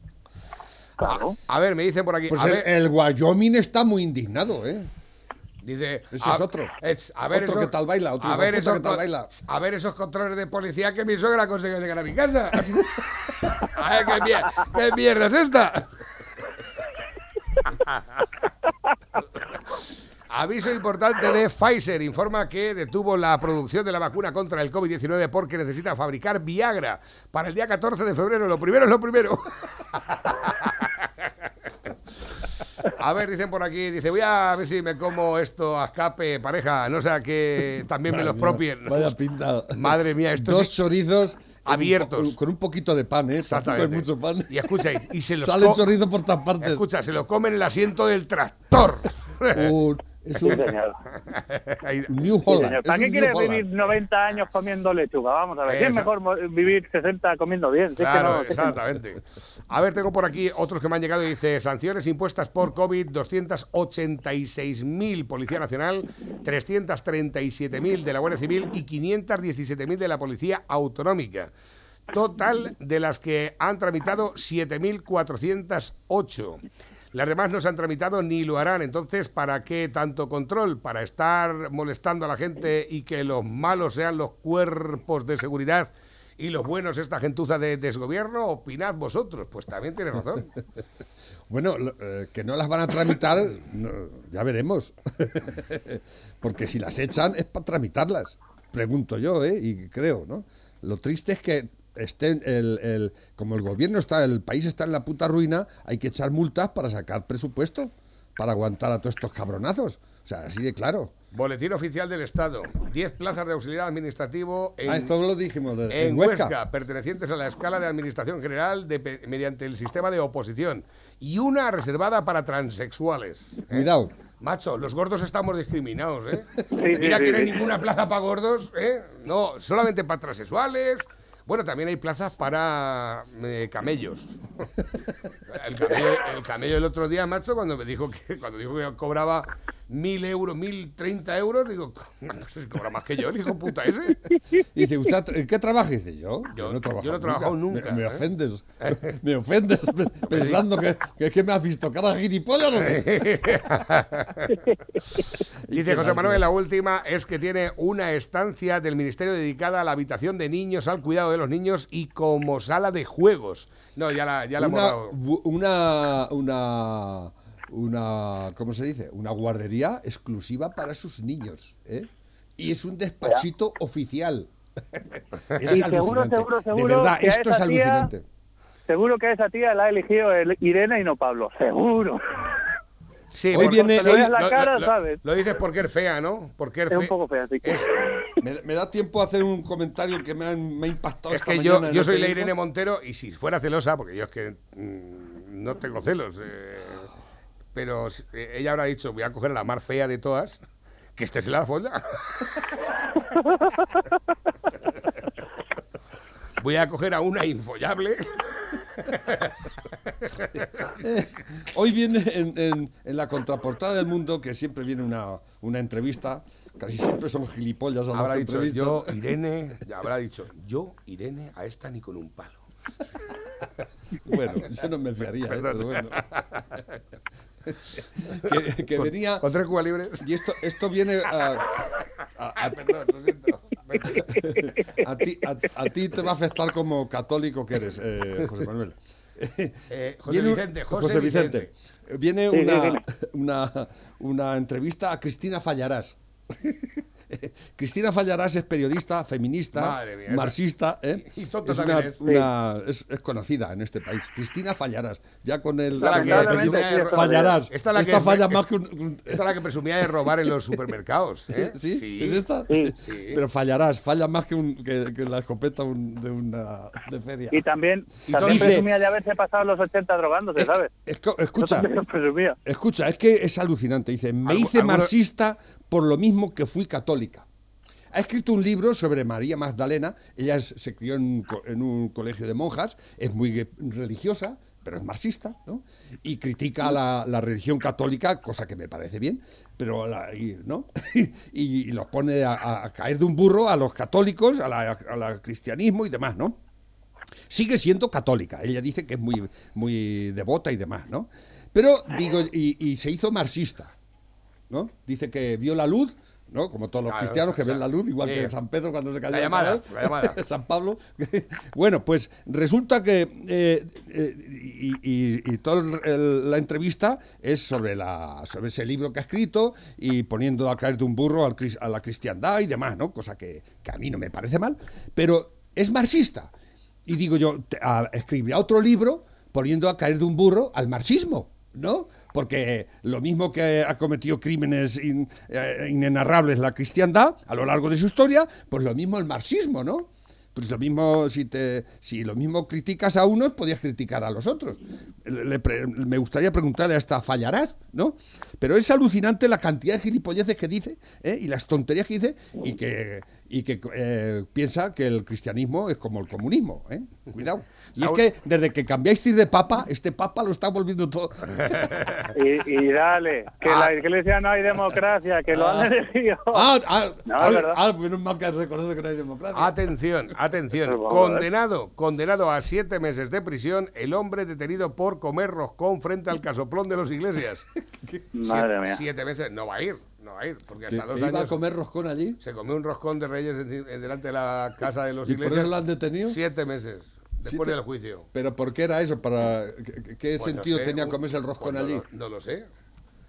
Claro. A ver, me dicen por aquí. Pues a el, ver, el Wyoming está muy indignado, ¿eh? Dice. ese a, es otro. es- a ver Otro esos- que tal baila, otro a ver, esos, que tal baila. a ver esos controles de policía que mi suegra consiguió llegar a mi casa. a ver, ¿qué, mier- qué mierda es esta? Aviso importante de Pfizer. Informa que detuvo la producción de la vacuna contra el COVID-19 porque necesita fabricar Viagra para el día 14 de febrero. Lo primero es lo primero. A ver, dicen por aquí, dice, voy a ver si me como esto a escape, pareja, no sea que también me los propien. Vaya pinta. Madre mía, esto Dos chorizos Abiertos. con un poquito de pan, ¿eh? Exactamente. mucho pan. Y escucha, y- se los Salen co- chorizos por todas partes. Escucha, se lo comen en el asiento del tractor. Un- es Sí, un, New Sí, Holland. ¿Para qué quieres Holland. vivir 90 años comiendo lechuga? Vamos a ver. Es mejor vivir 60 comiendo bien. si es que Claro, no, si es que no. exactamente. A ver, tengo por aquí otros que me han llegado y dice sanciones impuestas por COVID 286.000 Policía Nacional, 337.000 de la Guardia Civil y 517.000 de la Policía Autonómica. Total de las que han tramitado 7.408. Las demás no se han tramitado ni lo harán. Entonces, ¿para qué tanto control? ¿Para estar molestando a la gente y que los malos sean los cuerpos de seguridad y los buenos esta gentuza de desgobierno? Opinad vosotros. Pues también tienes razón. Bueno, eh, que no las van a tramitar, no, ya veremos. Porque si las echan es para tramitarlas, pregunto yo, ¿eh? Y creo, ¿no? Lo triste es que estén el, el- como el gobierno está, el país está en la puta ruina, hay que echar multas para sacar presupuesto, para aguantar a todos estos cabronazos. O sea, así de claro. Boletín oficial del Estado. 10 plazas de auxiliar administrativo en, ah, esto lo dijimos de- en Huesca. pertenecientes a la escala de administración general de pe- mediante el sistema de oposición. Y una reservada para transexuales. ¿eh? Cuidado. Macho, los gordos estamos discriminados, ¿eh? sí, Mira sí, que no hay ninguna plaza para gordos, ¿eh? No, solamente para transexuales. Bueno, también hay plazas para eh, camellos. El camello, el camello el otro día, macho, cuando me dijo que cuando dijo que cobraba mil euros, mil treinta euros, digo, no, si cobra más que yo, el hijo puta ese. Y dice, ¿usted en qué trabaja? Dice, yo, Yo- no he trabajado yo no he trabajado nunca, Me, me ¿eh? ofendes. me ofendes pe- pensando que, que, que me has visto cada gilipollas. Dice José. Manuel, la última es que tiene una estancia del Ministerio dedicada a la habitación de niños, al cuidado de los niños y como sala de juegos. No, ya la, ya la hemos dado. una, una, una, ¿cómo se dice? Una guardería exclusiva para sus niños, ¿eh? Y es un despachito oficial. es Y seguro, alucinante. seguro, De seguro verdad, que a esto es tía- alucinante. Seguro que a esa tía la ha elegido el Irene y no Pablo. Seguro. Sí, Hoy viene- hoy- la lo, cara, lo- lo- ¿sabes? lo dices porque es fea, ¿no? Porque es, Es un poco fea, sí. Es, Me, me da tiempo a hacer un comentario que me ha, me ha impactado es esta que yo, yo soy la. Irene Montero y si fuera celosa, porque yo es que mm, no tengo celos, eh, pero eh, ella habrá dicho, voy a coger a la más fea de todas, que estés en la folda. voy a coger a una infollable. Hoy viene en, en- en la contraportada del mundo, que siempre viene una, una entrevista, casi siempre son gilipollas a habrá dicho yo, Irene, habrá dicho, yo, Irene, a esta ni con un palo. Bueno, yo no me fiaría, ¿eh? pero bueno. Que, que Con- venía. Con tres cubas libres. Y esto, esto viene a, a- a- Perdón, lo siento. a ti, a, a ti te va a afectar como católico que eres, eh, José Manuel. Eh, José Viene un- Vicente, José, Vicente. Viene una, una, una entrevista a Cristina Fallarás. Cristina Fallarás es periodista, feminista, mía, marxista, ¿eh? y tonta es, también una- es. una- es- es conocida en este país. Cristina Fallarás, ya con el, Esta la con que- el apellido Fallarás. esta la que- falla más que un, un- Esta es la que presumía de robar en los supermercados. ¿eh? ¿Sí? ¿Es esta? Sí. Sí. Pero fallarás, falla más que, un, que, que la escopeta un- de una de feria. Y también, Y también dice- presumía de haberse pasado los 80 drogándose, Es- ¿sabes? escucha, escucha, es que es alucinante. Dice, me hice marxista por lo mismo que fui católica. Ha escrito un libro sobre María Magdalena. Ella se crió en, un en un colegio de monjas, es muy religiosa, pero es marxista, ¿no? Y critica la, la religión católica, cosa que me parece bien, pero la- y, ¿no? y, los pone a, caer de un burro a los católicos, al cristianismo y demás, ¿no? sigue siendo católica. Ella dice que es muy, muy devota y demás, ¿no? Pero, digo, y se hizo marxista, ¿no? Dice que vio la luz, ¿no? Como todos los Claro, cristianos que ven la luz, igual sí. que San Pedro cuando se cayó La llamada, caballo. la llamada. San Pablo. bueno, pues resulta que eh, eh, y, y- y toda la entrevista es sobre, la, sobre ese libro que ha escrito y poniendo a caer de un burro al a la cristiandad y demás, ¿no? Cosa que, que a mí no me parece mal, pero es marxista. Y digo yo, escribirá otro libro poniendo a caer de un burro al marxismo, ¿no? Porque lo mismo que ha cometido crímenes eh, inenarrables la cristiandad a lo largo de su historia, pues lo mismo el marxismo, ¿no? Pues lo mismo, si, te, si lo mismo criticas a unos, podías criticar a los otros. Me gustaría preguntarle hasta fallarás, ¿no? Pero es alucinante la cantidad de gilipolleces que dice ¿eh? y las tonterías que dice y que, y que eh, piensa que el cristianismo es como el comunismo, ¿eh? Cuidado. Y es que desde que cambiáis de papa, este papa lo está volviendo todo. Y, y dale, que Ah. la iglesia no hay democracia, que lo Ah. han elegido. Ah, ah, No, ah, es verdad. ah, menos mal que reconoce que no hay democracia. Atención, atención. Condenado, condenado a siete meses de prisión, el hombre detenido por comer roscón frente al casoplón de los iglesias. Madre siete, mía. siete meses, no va a ir, no va a ir, porque que, hasta dos iba a años comer roscón allí. se comió un roscón de reyes en- en- delante de la casa de los ¿Y por iglesias. eso lo han detenido? Siete meses, después Siete- del juicio. ¿Pero por qué era eso? ¿Para ¿Qué, qué Pues no sentido sé, tenía un- comerse el roscón pues no allí? No lo sé.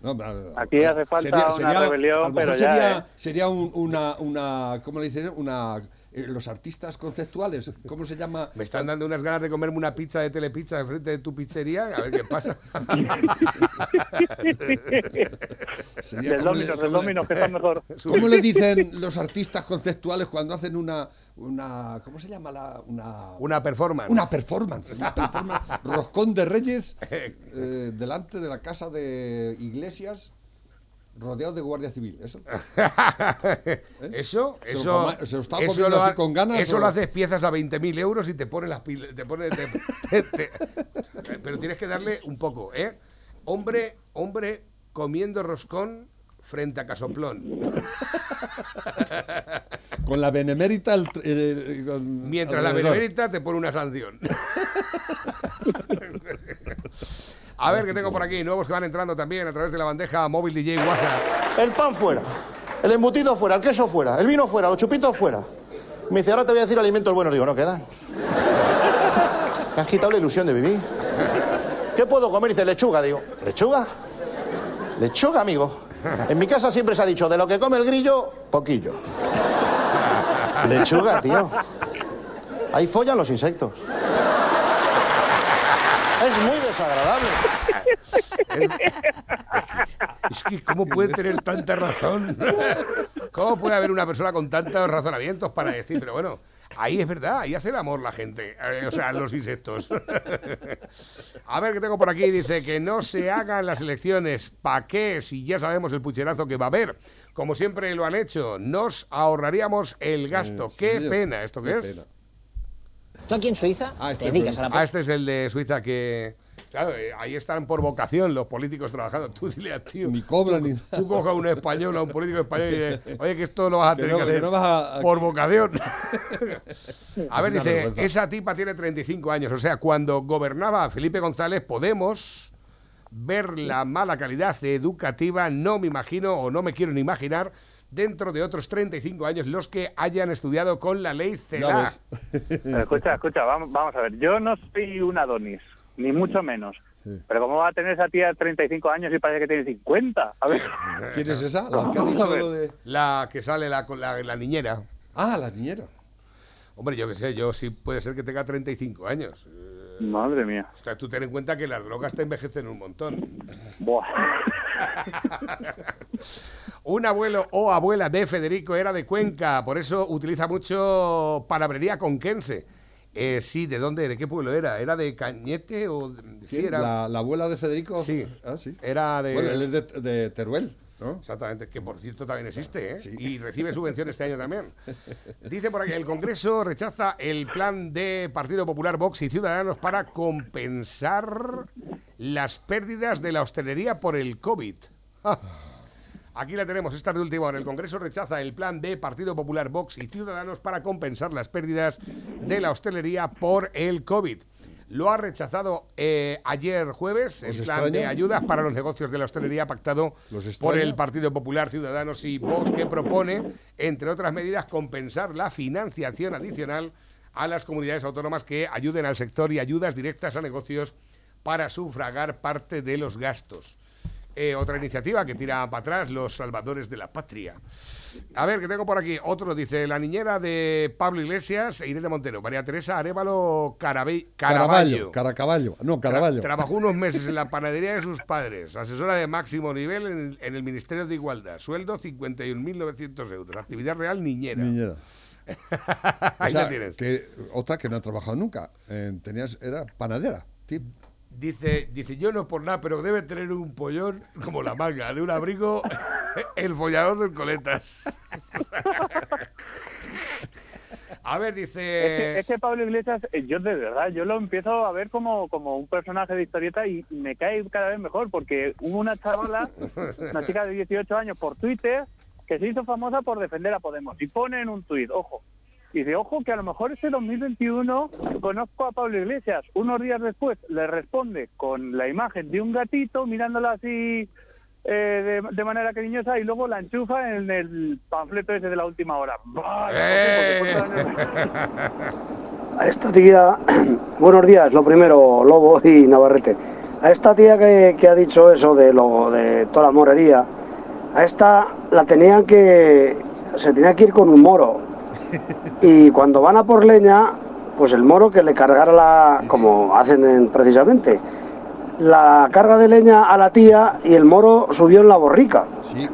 No, no, no, Aquí hace falta una rebelión, a pero ya, sería, ¿eh? sería un- una, una, ¿cómo le dicen? Una, eh, los artistas conceptuales, ¿cómo se llama? Me están dando unas ganas de comerme una pizza de telepizza de frente de tu pizzería, a ver qué pasa. Del Dominos, del Dominos, que está mejor. ¿Cómo le dicen los artistas conceptuales cuando hacen una, una ¿cómo se llama la, una, Una performance. una performance, una performance, roscón de reyes eh, delante de la casa de iglesias rodeado de guardia civil, eso. Eso, ¿Se lo eso, coma- se lo está eso comiendo lo así con ganas Eso o- lo haces piezas a 20.000 euros y te pone las pilas, te pone, te- te- te- pero tienes que darle un poco, ¿eh? Hombre, hombre comiendo roscón frente a casoplón, Con la benemérita el eh, con- mientras la benemérita te pone una sanción. A ver qué tengo por aquí, nuevos que van entrando también a través de la bandeja móvil DJ WhatsApp. El pan fuera, el embutido fuera, el queso fuera, el vino fuera, los chupitos fuera. Me dice, ahora te voy a decir alimentos buenos. Digo, no quedan. Me has quitado la ilusión de vivir. ¿Qué puedo comer? Dice, lechuga. Digo, ¿lechuga? Lechuga, amigo. En mi casa siempre se ha dicho, de lo que come el grillo, poquillo. Lechuga, tío. Ahí follan los insectos. Es muy desagradable. Es que, ¿cómo puede tener tanta razón? ¿Cómo puede haber una persona con tantos razonamientos para decir, pero bueno, ahí es verdad, ahí hace el amor la gente, eh, o sea, los insectos. A ver qué tengo por aquí, dice que no se hagan las elecciones, ¿pa' qué? Si ya sabemos el pucherazo que va a haber. Como siempre lo han hecho, nos ahorraríamos el gasto. Mm, sí, qué señor. pena, ¿esto qué, Qué es? pena. ¿Tú aquí en Suiza Ah, este te dedicas a la... Ah, este es el de Suiza que, Claro, eh, ahí están por vocación los políticos trabajando. Tú dile a tío. Ni cobran ni Tú coja a un español, a un político español y dices, oye, que esto lo vas a Que tener no- que que hacer no vas a- a- por vocación. a ver, dice, vergüenza. esa tipa tiene 35 años. O sea, cuando gobernaba Felipe González, Podemos ver la mala calidad educativa, no me imagino o no me quiero ni imaginar dentro de otros 35 años los que hayan estudiado con la ley CELA. Escucha, escucha, vamos, vamos a ver. Yo no soy un Adonis, ni mucho menos. Pero ¿cómo va a tener esa tía 35 años y parece que tiene 50? A ver. ¿Quién es esa? La que ha dicho lo de. La que sale la, con la, la niñera. Ah, la niñera. Hombre, yo qué sé, yo sí puede ser que tenga 35 años. Madre mía. O sea, tú ten en cuenta que las drogas te envejecen un montón. Buah. Un abuelo o abuela de Federico era de Cuenca, por eso utiliza mucho palabrería conquense. Eh, sí, ¿de dónde? ¿De qué pueblo era? ¿Era de Cañete o...? de- Sí, era... la, la abuela de Federico. Sí. Ah, sí. Era de... Bueno, él es de, de Teruel, ¿no? Exactamente, que por cierto también existe, ¿eh? Y recibe subvención este año también. Dice por aquí, el Congreso rechaza el plan de Partido Popular, Vox y Ciudadanos para compensar las pérdidas de la hostelería por el COVID. Aquí la tenemos, esta es de última hora. El Congreso rechaza el plan de Partido Popular, Vox y Ciudadanos para compensar las pérdidas de la hostelería por el COVID. Lo ha rechazado eh, ayer jueves el ¿Os plan de ayudas para los negocios de la hostelería pactado ¿Los por el Partido Popular, Ciudadanos y Vox, que propone, entre otras medidas, compensar la financiación adicional a las comunidades autónomas que ayuden al sector y ayudas directas a negocios para sufragar parte de los gastos. Eh, otra iniciativa que tira para atrás, los salvadores de la patria. A ver, que tengo por aquí. Otro dice, la niñera de Pablo Iglesias e Irene Montero, María Teresa Arevalo Carabe- Caraballo. Caraballo. Caracaballo. No, Tra- Caraballo. trabajó unos meses en la panadería de sus padres, asesora de máximo nivel en el, en el Ministerio de Igualdad. Sueldo 51.900 euros. Actividad real niñera. Niñera. Ahí O sea, la tienes. que otra que no ha trabajado nunca. Eh, tenías, era panadera. tip. Dice, dice, yo no por nada, pero debe tener un pollón como la manga de un abrigo, el follador del coletas. A ver, dice... es que Pablo Iglesias, eh, yo de verdad, yo lo empiezo a ver como, como un personaje de historieta y me cae cada vez mejor porque hubo una chavala, una chica de 18 años por Twitter, que se hizo famosa por defender a Podemos y pone en un tuit, ojo, y dice, ojo, que a lo mejor este 2021 conozco a Pablo Iglesias. Unos días después le responde con la imagen de un gatito mirándola así eh, de, de manera cariñosa y luego la enchufa en el panfleto ese de la última hora. ¡Eh! A esta tía, buenos días, lo primero, Lobo y Navarrete. A esta tía que, que ha dicho eso de lo de toda la morería, a esta la tenían que, se tenía que ir con un moro. Y cuando van a por leña, pues el moro que le cargara la, como hacen en- precisamente, la carga de leña a la tía y el moro subió en la borrica. Sí.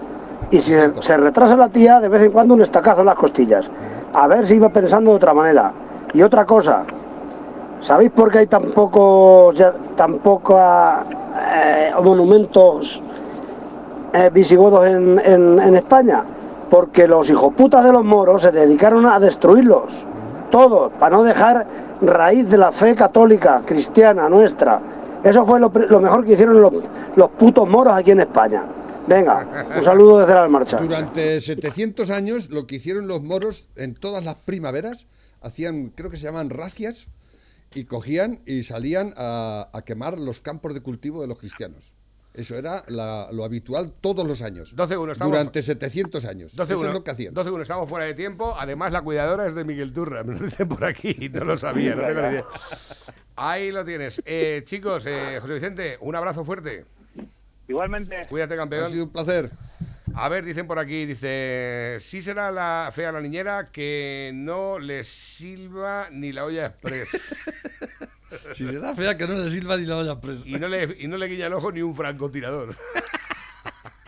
Y si se, se retrasa la tía, de vez en cuando un estacazo en las costillas. A ver si iba pensando de otra manera. Y otra cosa, ¿sabéis por qué hay tan pocos, ya- tan poca, eh, monumentos eh, visigodos en, en- en España? Porque los hijoputas de los moros se dedicaron a destruirlos. Todos, para no dejar raíz de la fe católica, cristiana, nuestra. Eso fue lo, mejor que hicieron los, putos moros aquí en España. Venga, un saludo desde la marcha. Durante 700 años, lo que hicieron los moros en todas las primaveras, hacían, creo que se llaman racias, y cogían y salían a quemar los campos de cultivo de los cristianos. Eso era la- lo habitual todos los años. 12-1, estamos- Durante 700 años. 12 Eso es lo que hacían. 12-1, estamos fuera de tiempo. Además, la cuidadora es de Miguel Turra. Me lo dicen por aquí. No lo sabía, no tengo ni idea. Ahí lo tienes. Eh, chicos, eh, José Vicente, un abrazo fuerte. Igualmente. Cuídate, campeón. Ha sido un placer. A ver, dicen por aquí, dice, sí será la fea la niñera que no le silba ni la olla express. Si será fea que no le sirva ni la olla presa. y, no le, y no le guiña el ojo ni un francotirador.